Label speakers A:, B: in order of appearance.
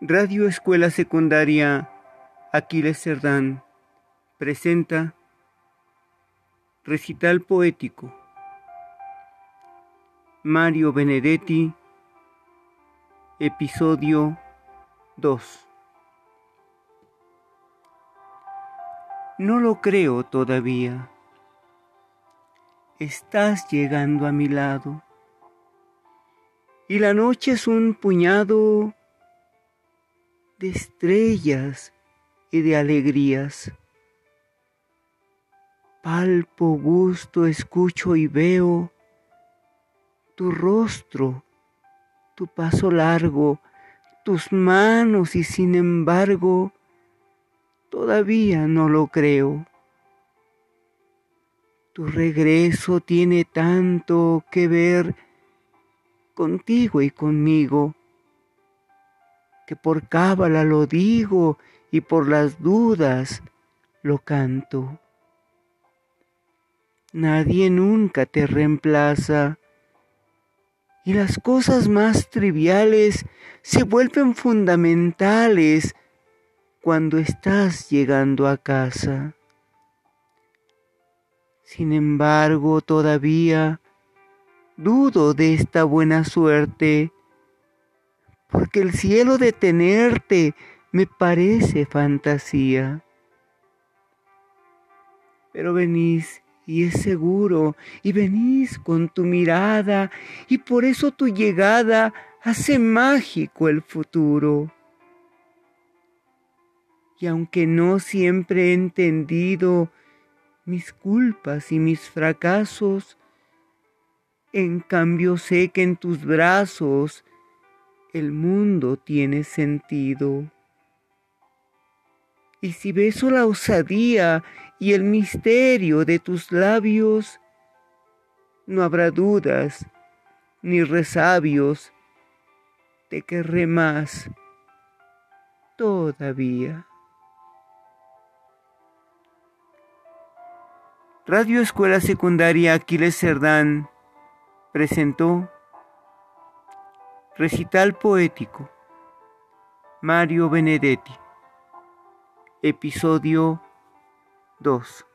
A: Radio Escuela Secundaria Aquiles Cerdán presenta Recital Poético Mario Benedetti Episodio 2 No lo creo todavía. Estás llegando a mi lado. Y la noche es un puñado de estrellas y de alegrías. Palpo, gusto, escucho y veo tu rostro, tu paso largo, tus manos y sin embargo todavía no lo creo. Tu regreso tiene tanto que ver contigo y conmigo que por cábala lo digo y por las dudas lo canto. Nadie nunca te reemplaza y las cosas más triviales se vuelven fundamentales cuando estás llegando a casa. Sin embargo, todavía dudo de esta buena suerte porque el cielo de tenerte me parece fantasía. Pero venís y es seguro, y venís con tu mirada, y por eso tu llegada hace mágico el futuro. Y aunque no siempre he entendido mis culpas y mis fracasos, en cambio sé que en tus brazos el mundo tiene sentido. Y si beso la osadía y el misterio de tus labios, no habrá dudas ni resabios, te querré más todavía. Radio Escuela Secundaria Aquiles Cerdán presentó Recital poético. Mario Benedetti. Episodio 2.